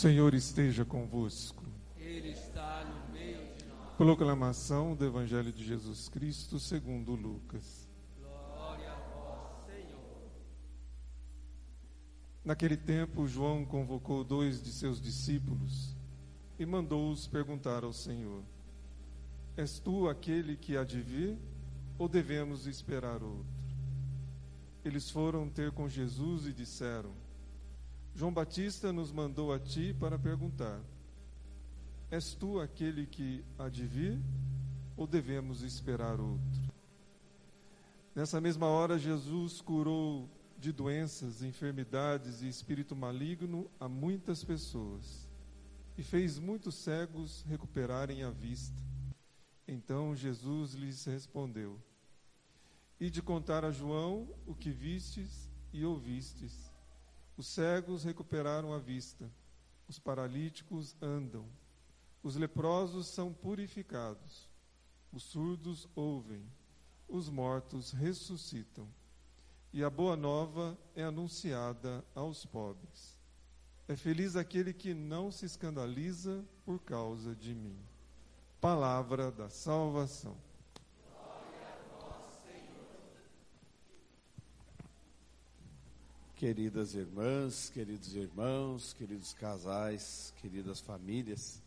Senhor esteja convosco. Ele está no meio de nós. Proclamação do Evangelho de Jesus Cristo segundo Lucas. Glória a vós, Senhor. Naquele tempo, João convocou dois de seus discípulos e mandou-os perguntar ao Senhor: És tu aquele que há de vir ou devemos esperar outro? Eles foram ter com Jesus e disseram: João Batista nos mandou a ti para perguntar: És tu aquele que há de vir ou devemos esperar outro? Nessa mesma hora, Jesus curou de doenças, enfermidades e espírito maligno a muitas pessoas e fez muitos cegos recuperarem a vista. Então Jesus lhes respondeu: E de contar a João o que vistes e ouvistes. Os cegos recuperaram a vista, os paralíticos andam, os leprosos são purificados, os surdos ouvem, os mortos ressuscitam, e a boa nova é anunciada aos pobres. É feliz aquele que não se escandaliza por causa de mim. Palavra da salvação. Queridas irmãs, queridos irmãos, queridos casais, queridas famílias,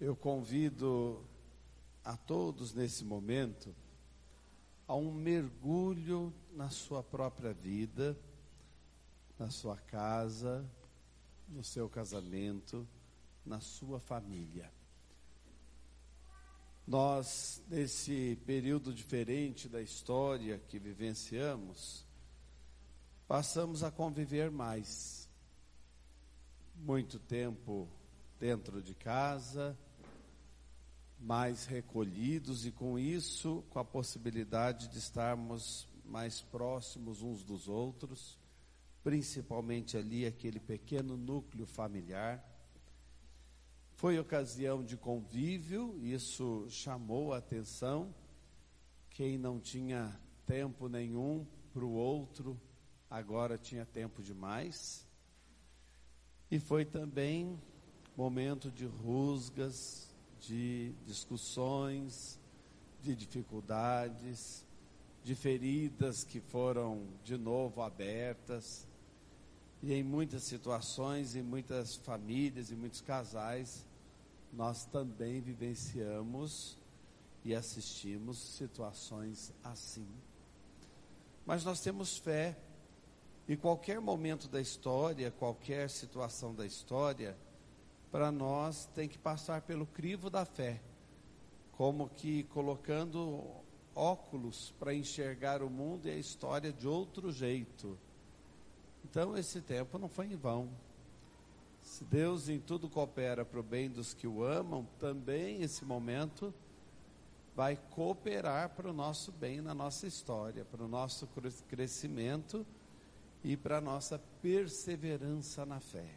eu convido a todos nesse momento a um mergulho na sua própria vida, na sua casa, no seu casamento, na sua família. Nós, nesse período diferente da história que vivenciamos, passamos a conviver mais. Muito tempo dentro de casa, mais recolhidos e com isso, com a possibilidade de estarmos mais próximos uns dos outros, principalmente ali aquele pequeno núcleo familiar. Foi ocasião de convívio, isso chamou a atenção. Quem não tinha tempo nenhum para o outro, agora tinha tempo demais. E foi também momento de rusgas, de discussões, de dificuldades, de feridas que foram de novo abertas. E em muitas situações, em muitas famílias, em muitos casais, nós também vivenciamos e assistimos situações assim. Mas nós temos fé e qualquer momento da história, qualquer situação da história, para nós tem que passar pelo crivo da fé, como que colocando óculos para enxergar o mundo e a história de outro jeito. Então esse tempo não foi em vão. Se Deus em tudo coopera para o bem dos que o amam, também esse momento vai cooperar para o nosso bem na nossa história, para o nosso crescimento e para a nossa perseverança na fé.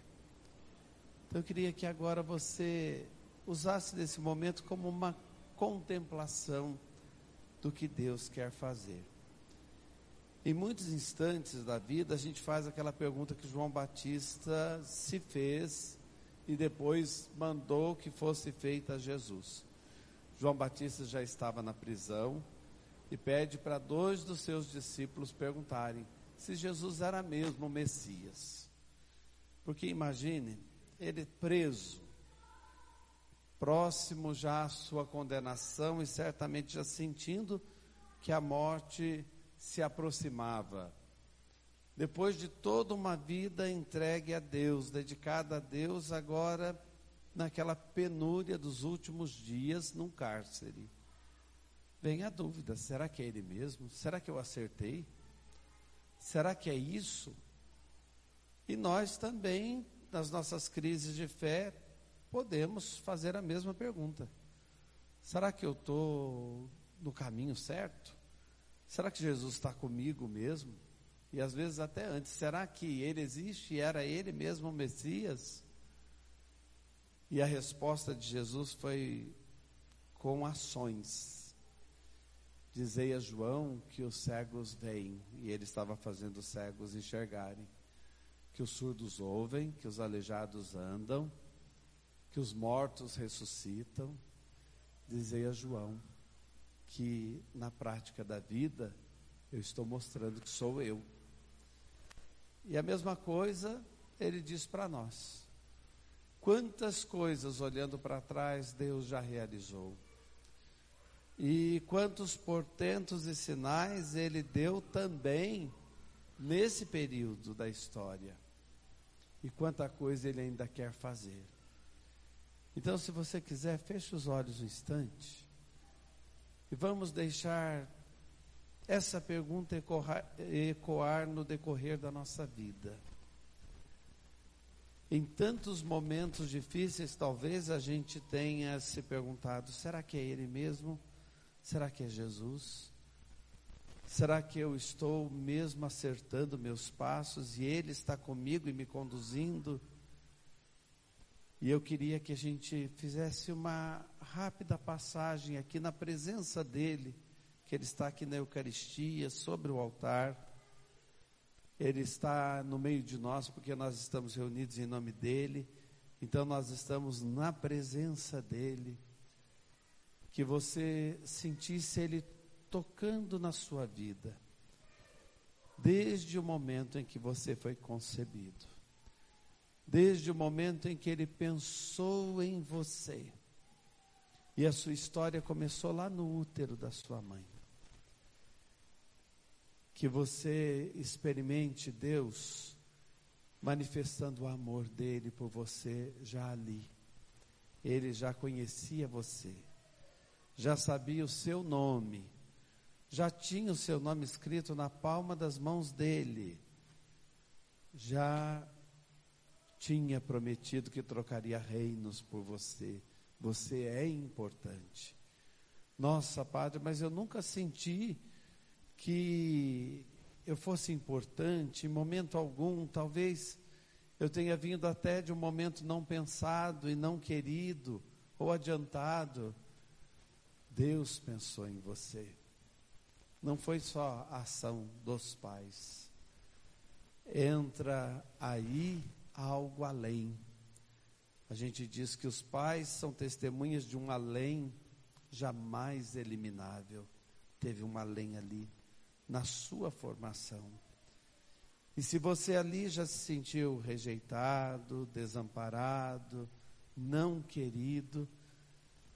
Então eu queria que agora você usasse desse momento como uma contemplação do que Deus quer fazer. Em muitos instantes da vida, a gente faz aquela pergunta que João Batista se fez e depois mandou que fosse feita a Jesus. João Batista já estava na prisão e pede para dois dos seus discípulos perguntarem: se Jesus era mesmo o Messias. Porque imagine, ele preso, próximo já à sua condenação e certamente já sentindo que a morte se aproximava. Depois de toda uma vida entregue a Deus, dedicada a Deus, agora naquela penúria dos últimos dias num cárcere. Vem a dúvida: será que é ele mesmo? Será que eu acertei? Será que é isso? E nós também, nas nossas crises de fé, podemos fazer a mesma pergunta: será que eu estou no caminho certo? Será que Jesus está comigo mesmo? E às vezes até antes, será que ele existe e era ele mesmo o Messias? E a resposta de Jesus foi com ações. Dizei a João que os cegos veem, e ele estava fazendo os cegos enxergarem. que os surdos ouvem, que os aleijados andam, que os mortos ressuscitam. Dizei a João que na prática da vida eu estou mostrando que sou eu. E a mesma coisa ele diz para nós. Quantas coisas olhando para trás Deus já realizou. E quantos portentos e sinais ele deu também nesse período da história. E quanta coisa ele ainda quer fazer. Então, se você quiser, feche os olhos um instante. E vamos deixar essa pergunta ecoar, ecoar no decorrer da nossa vida. Em tantos momentos difíceis, talvez a gente tenha se perguntado: será que é Ele mesmo? Será que é Jesus? Será que eu estou mesmo acertando meus passos e Ele está comigo e me conduzindo? E eu queria que a gente fizesse uma rápida passagem aqui na presença dEle, que Ele está aqui na Eucaristia, sobre o altar. Ele está no meio de nós porque nós estamos reunidos em nome dEle. Então nós estamos na presença dEle. Que você sentisse Ele tocando na sua vida, desde o momento em que você foi concebido, desde o momento em que Ele pensou em você. E a sua história começou lá no útero da sua mãe que você experimente Deus manifestando o amor dele por você já ali. Ele já conhecia você, já sabia o seu nome, já tinha o seu nome escrito na palma das mãos dele, já tinha prometido que trocaria reinos por você. Você é importante. Nossa, Padre, mas eu nunca senti que eu fosse importante, em momento algum, talvez eu tenha vindo até de um momento não pensado e não querido ou adiantado. Deus pensou em você. Não foi só a ação dos pais. Entra aí algo além. A gente diz que os pais são testemunhas de um além jamais eliminável. Teve um além ali na sua formação. E se você ali já se sentiu rejeitado, desamparado, não querido,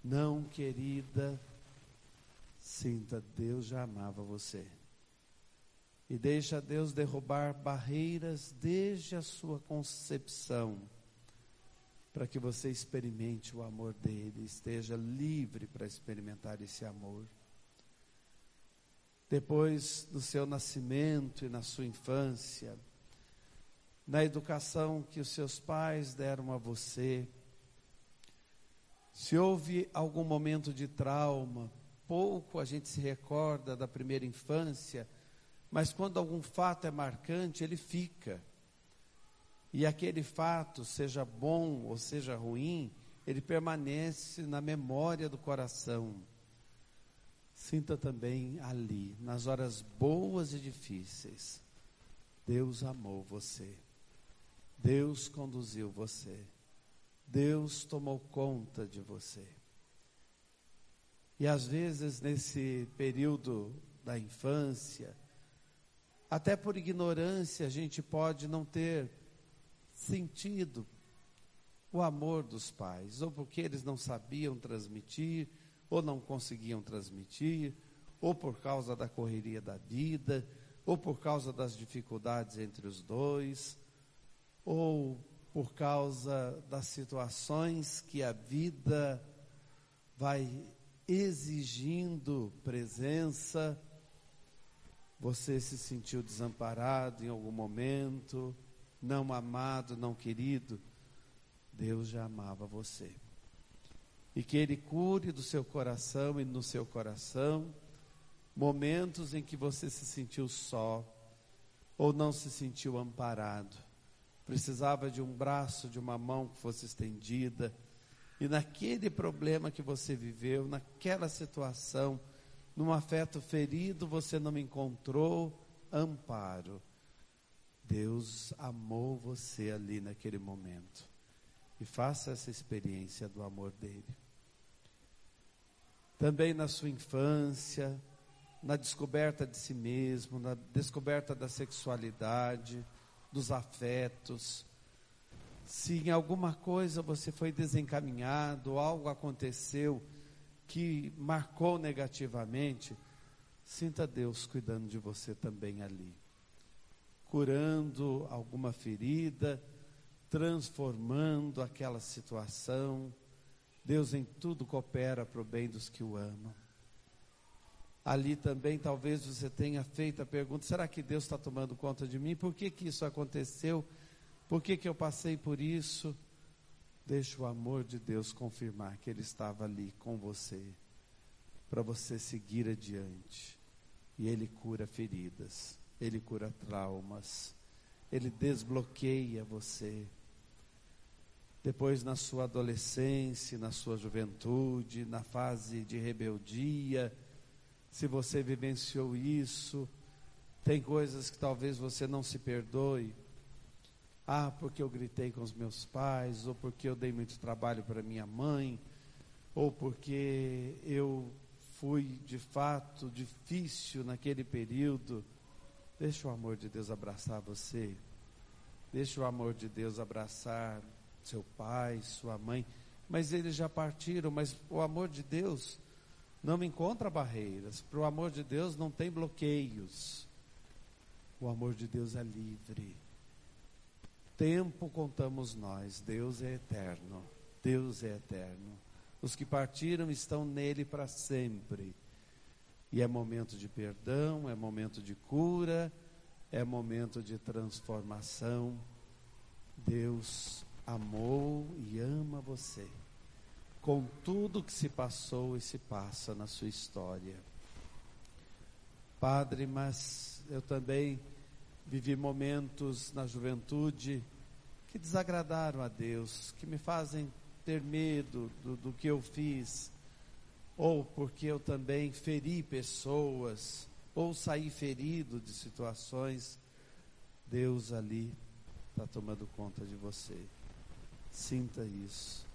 não querida, sinta, Deus já amava você. E deixa Deus derrubar barreiras desde a sua concepção, para que você experimente o amor dele, esteja livre para experimentar esse amor depois do seu nascimento e na sua infância, na educação que os seus pais deram a você, se houve algum momento de trauma, pouco a gente se recorda da primeira infância, mas quando algum fato é marcante, ele fica. E aquele fato, seja bom ou seja ruim, ele permanece na memória do coração. Sinta também ali, nas horas boas e difíceis, Deus amou você. Deus conduziu você. Deus tomou conta de você. E às vezes, nesse período da infância, até por ignorância, a gente pode não ter sentido o amor dos pais, ou porque eles não sabiam transmitir, ou não conseguiam transmitir, ou por causa da correria da vida, ou por causa das dificuldades entre os dois, ou por causa das situações que a vida vai exigindo presença. Você se sentiu desamparado em algum momento, não amado, não querido. Deus já amava você e que Ele cure do seu coração e no seu coração momentos em que você se sentiu só ou não se sentiu amparado, precisava de um braço, de uma mão que fosse estendida, e naquele problema que você viveu, naquela situação, num afeto ferido, você não encontrou amparo. Deus amou você ali naquele momento. E faça essa experiência do amor dele. Também na sua infância, na descoberta de si mesmo, na descoberta da sexualidade, dos afetos. Se em alguma coisa você foi desencaminhado, algo aconteceu que marcou negativamente, sinta Deus cuidando de você também ali, curando alguma ferida, transformando aquela situação. Deus em tudo coopera para o bem dos que o amam. Ali também talvez você tenha feito a pergunta: será que Deus está tomando conta de mim? Por que, que isso aconteceu? Por que, que eu passei por isso? Deixa o amor de Deus confirmar que Ele estava ali com você, para você seguir adiante. E Ele cura feridas, Ele cura traumas, Ele desbloqueia você. Depois, na sua adolescência, na sua juventude, na fase de rebeldia, se você vivenciou isso, tem coisas que talvez você não se perdoe. Ah, porque eu gritei com os meus pais, ou porque eu dei muito trabalho para minha mãe, ou porque eu fui de fato difícil naquele período. Deixa o amor de Deus abraçar você. Deixa o amor de Deus abraçar seu pai, sua mãe. Mas eles já partiram, mas o amor de Deus não encontra barreiras. Para o amor de Deus não tem bloqueios. O amor de Deus é livre. Tempo contamos nós, Deus é eterno. Deus é eterno. Os que partiram estão nele para sempre. E é momento de perdão, é momento de cura, é momento de transformação. Deus amou e ama você com tudo que se passou e se passa na sua história. Padre, mas eu também vivi momentos na juventude que desagradaram a Deus, que me fazem ter medo do, do que eu fiz, ou porque eu também feri pessoas, ou saí ferido de situações. Deus ali está tomando conta de você. Sinta isso.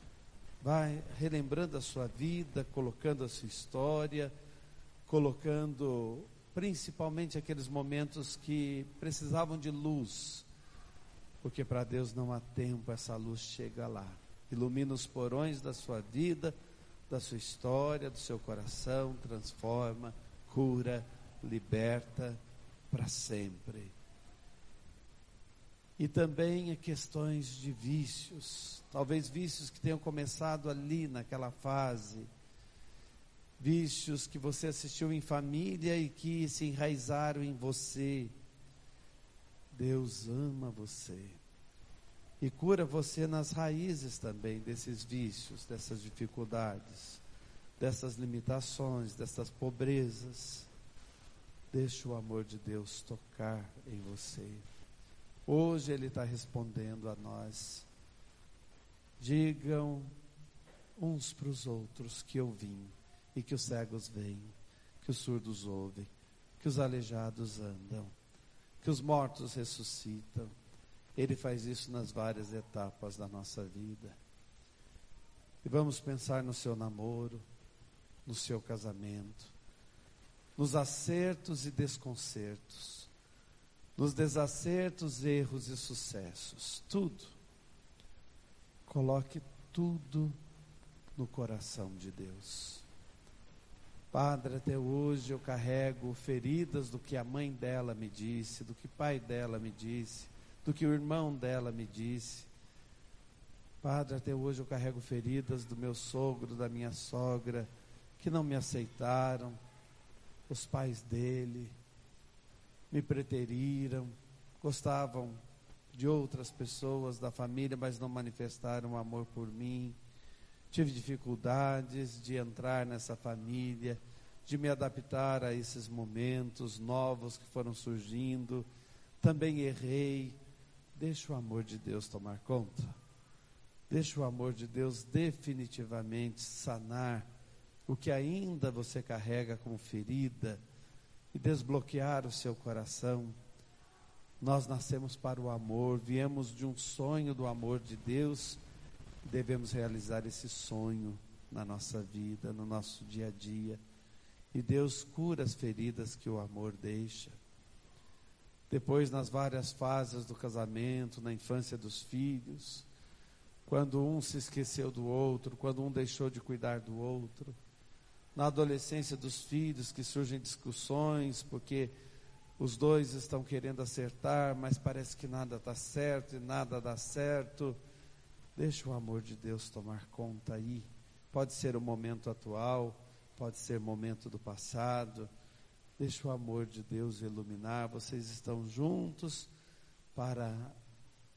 Vai relembrando a sua vida, colocando a sua história, colocando principalmente aqueles momentos que precisavam de luz, porque para Deus não há tempo, essa luz chega lá. Ilumina os porões da sua vida, da sua história, do seu coração, transforma, cura, liberta para sempre e também questões de vícios, talvez vícios que tenham começado ali naquela fase, vícios que você assistiu em família e que se enraizaram em você. Deus ama você e cura você nas raízes também desses vícios, dessas dificuldades, dessas limitações, dessas pobrezas. Deixa o amor de Deus tocar em você. Hoje Ele está respondendo a nós. Digam uns para os outros que eu vim e que os cegos veem, que os surdos ouvem, que os aleijados andam, que os mortos ressuscitam. Ele faz isso nas várias etapas da nossa vida. E vamos pensar no seu namoro, no seu casamento, nos acertos e desconcertos nos desacertos, erros e sucessos. Tudo. Coloque tudo no coração de Deus. Padre, até hoje eu carrego feridas do que a mãe dela me disse, do que o pai dela me disse, do que o irmão dela me disse. Padre, até hoje eu carrego feridas do meu sogro, da minha sogra, que não me aceitaram, os pais dele, me preteriram, gostavam de outras pessoas da família, mas não manifestaram amor por mim. Tive dificuldades de entrar nessa família, de me adaptar a esses momentos novos que foram surgindo. Também errei. Deixa o amor de Deus tomar conta. Deixa o amor de Deus definitivamente sanar o que ainda você carrega como ferida e desbloquear o seu coração. Nós nascemos para o amor, viemos de um sonho do amor de Deus, devemos realizar esse sonho na nossa vida, no nosso dia a dia. E Deus cura as feridas que o amor deixa. Depois, nas várias fases do casamento, na infância dos filhos, quando um se esqueceu do outro, quando um deixou de cuidar do outro, na adolescência dos filhos, que surgem discussões, porque os dois estão querendo acertar, mas parece que nada está certo e nada dá certo. Deixa o amor de Deus tomar conta aí. Pode ser o momento atual, pode ser momento do passado. Deixa o amor de Deus iluminar. Vocês estão juntos para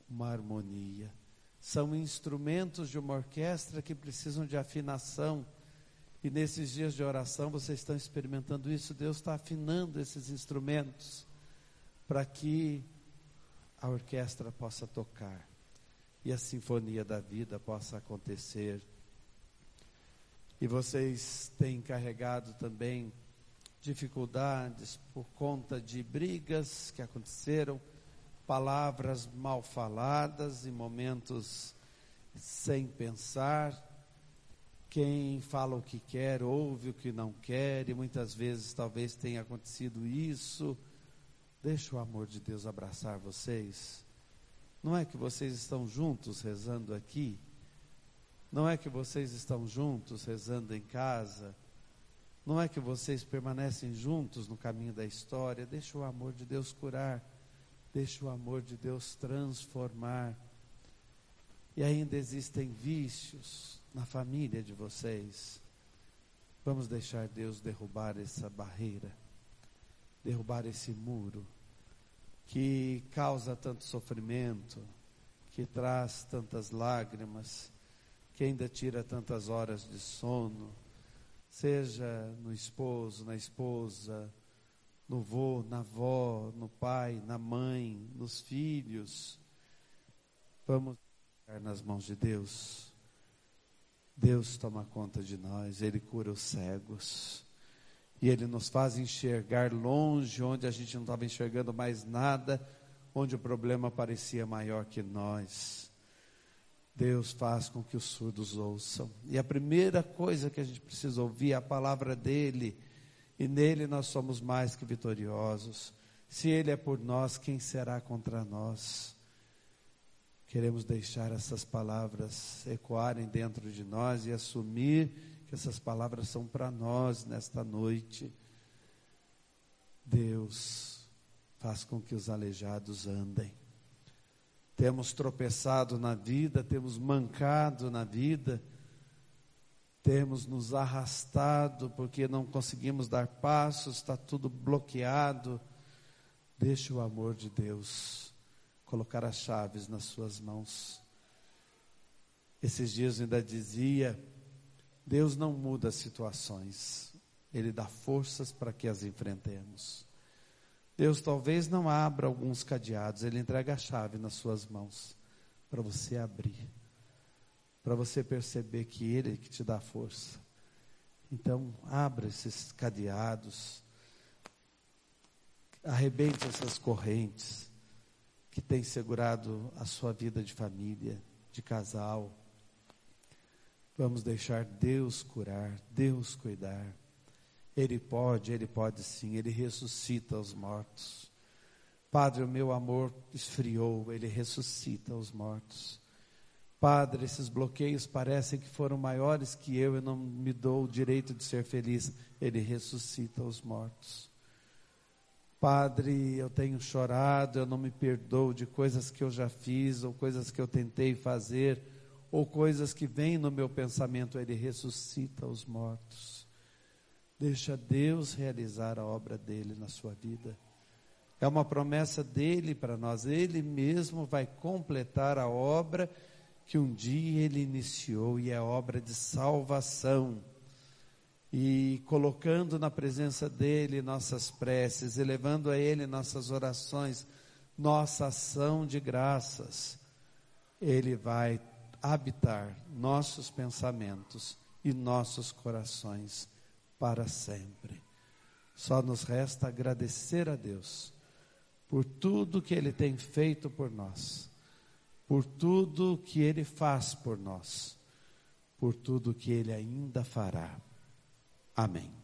uma harmonia. São instrumentos de uma orquestra que precisam de afinação. E nesses dias de oração vocês estão experimentando isso. Deus está afinando esses instrumentos para que a orquestra possa tocar e a sinfonia da vida possa acontecer. E vocês têm carregado também dificuldades por conta de brigas que aconteceram, palavras mal faladas em momentos sem pensar quem fala o que quer, ouve o que não quer, e muitas vezes talvez tenha acontecido isso. Deixa o amor de Deus abraçar vocês. Não é que vocês estão juntos rezando aqui? Não é que vocês estão juntos rezando em casa? Não é que vocês permanecem juntos no caminho da história? Deixa o amor de Deus curar. Deixa o amor de Deus transformar. E ainda existem vícios, na família de vocês. Vamos deixar Deus derrubar essa barreira, derrubar esse muro que causa tanto sofrimento, que traz tantas lágrimas, que ainda tira tantas horas de sono, seja no esposo, na esposa, no vô, na avó, no pai, na mãe, nos filhos. Vamos ficar nas mãos de Deus. Deus toma conta de nós, Ele cura os cegos. E Ele nos faz enxergar longe, onde a gente não estava enxergando mais nada, onde o problema parecia maior que nós. Deus faz com que os surdos ouçam. E a primeira coisa que a gente precisa ouvir é a palavra dEle. E nele nós somos mais que vitoriosos. Se Ele é por nós, quem será contra nós? Queremos deixar essas palavras ecoarem dentro de nós e assumir que essas palavras são para nós nesta noite. Deus faz com que os aleijados andem. Temos tropeçado na vida, temos mancado na vida, temos nos arrastado porque não conseguimos dar passos, está tudo bloqueado. Deixe o amor de Deus colocar as chaves nas suas mãos. Esses dias eu ainda dizia: Deus não muda as situações, Ele dá forças para que as enfrentemos. Deus talvez não abra alguns cadeados, Ele entrega a chave nas suas mãos para você abrir, para você perceber que Ele é que te dá força. Então, abra esses cadeados, arrebente essas correntes que tem segurado a sua vida de família, de casal. Vamos deixar Deus curar, Deus cuidar. Ele pode, Ele pode sim, Ele ressuscita os mortos. Padre, o meu amor esfriou, Ele ressuscita os mortos. Padre, esses bloqueios parecem que foram maiores que eu, eu não me dou o direito de ser feliz. Ele ressuscita os mortos. Padre, eu tenho chorado, eu não me perdoo de coisas que eu já fiz, ou coisas que eu tentei fazer, ou coisas que vêm no meu pensamento. Ele ressuscita os mortos. Deixa Deus realizar a obra dele na sua vida. É uma promessa dele para nós. Ele mesmo vai completar a obra que um dia ele iniciou, e é obra de salvação e colocando na presença dEle nossas preces, elevando a Ele nossas orações, nossa ação de graças, Ele vai habitar nossos pensamentos e nossos corações para sempre. Só nos resta agradecer a Deus por tudo que Ele tem feito por nós, por tudo que Ele faz por nós, por tudo que Ele ainda fará. Amém.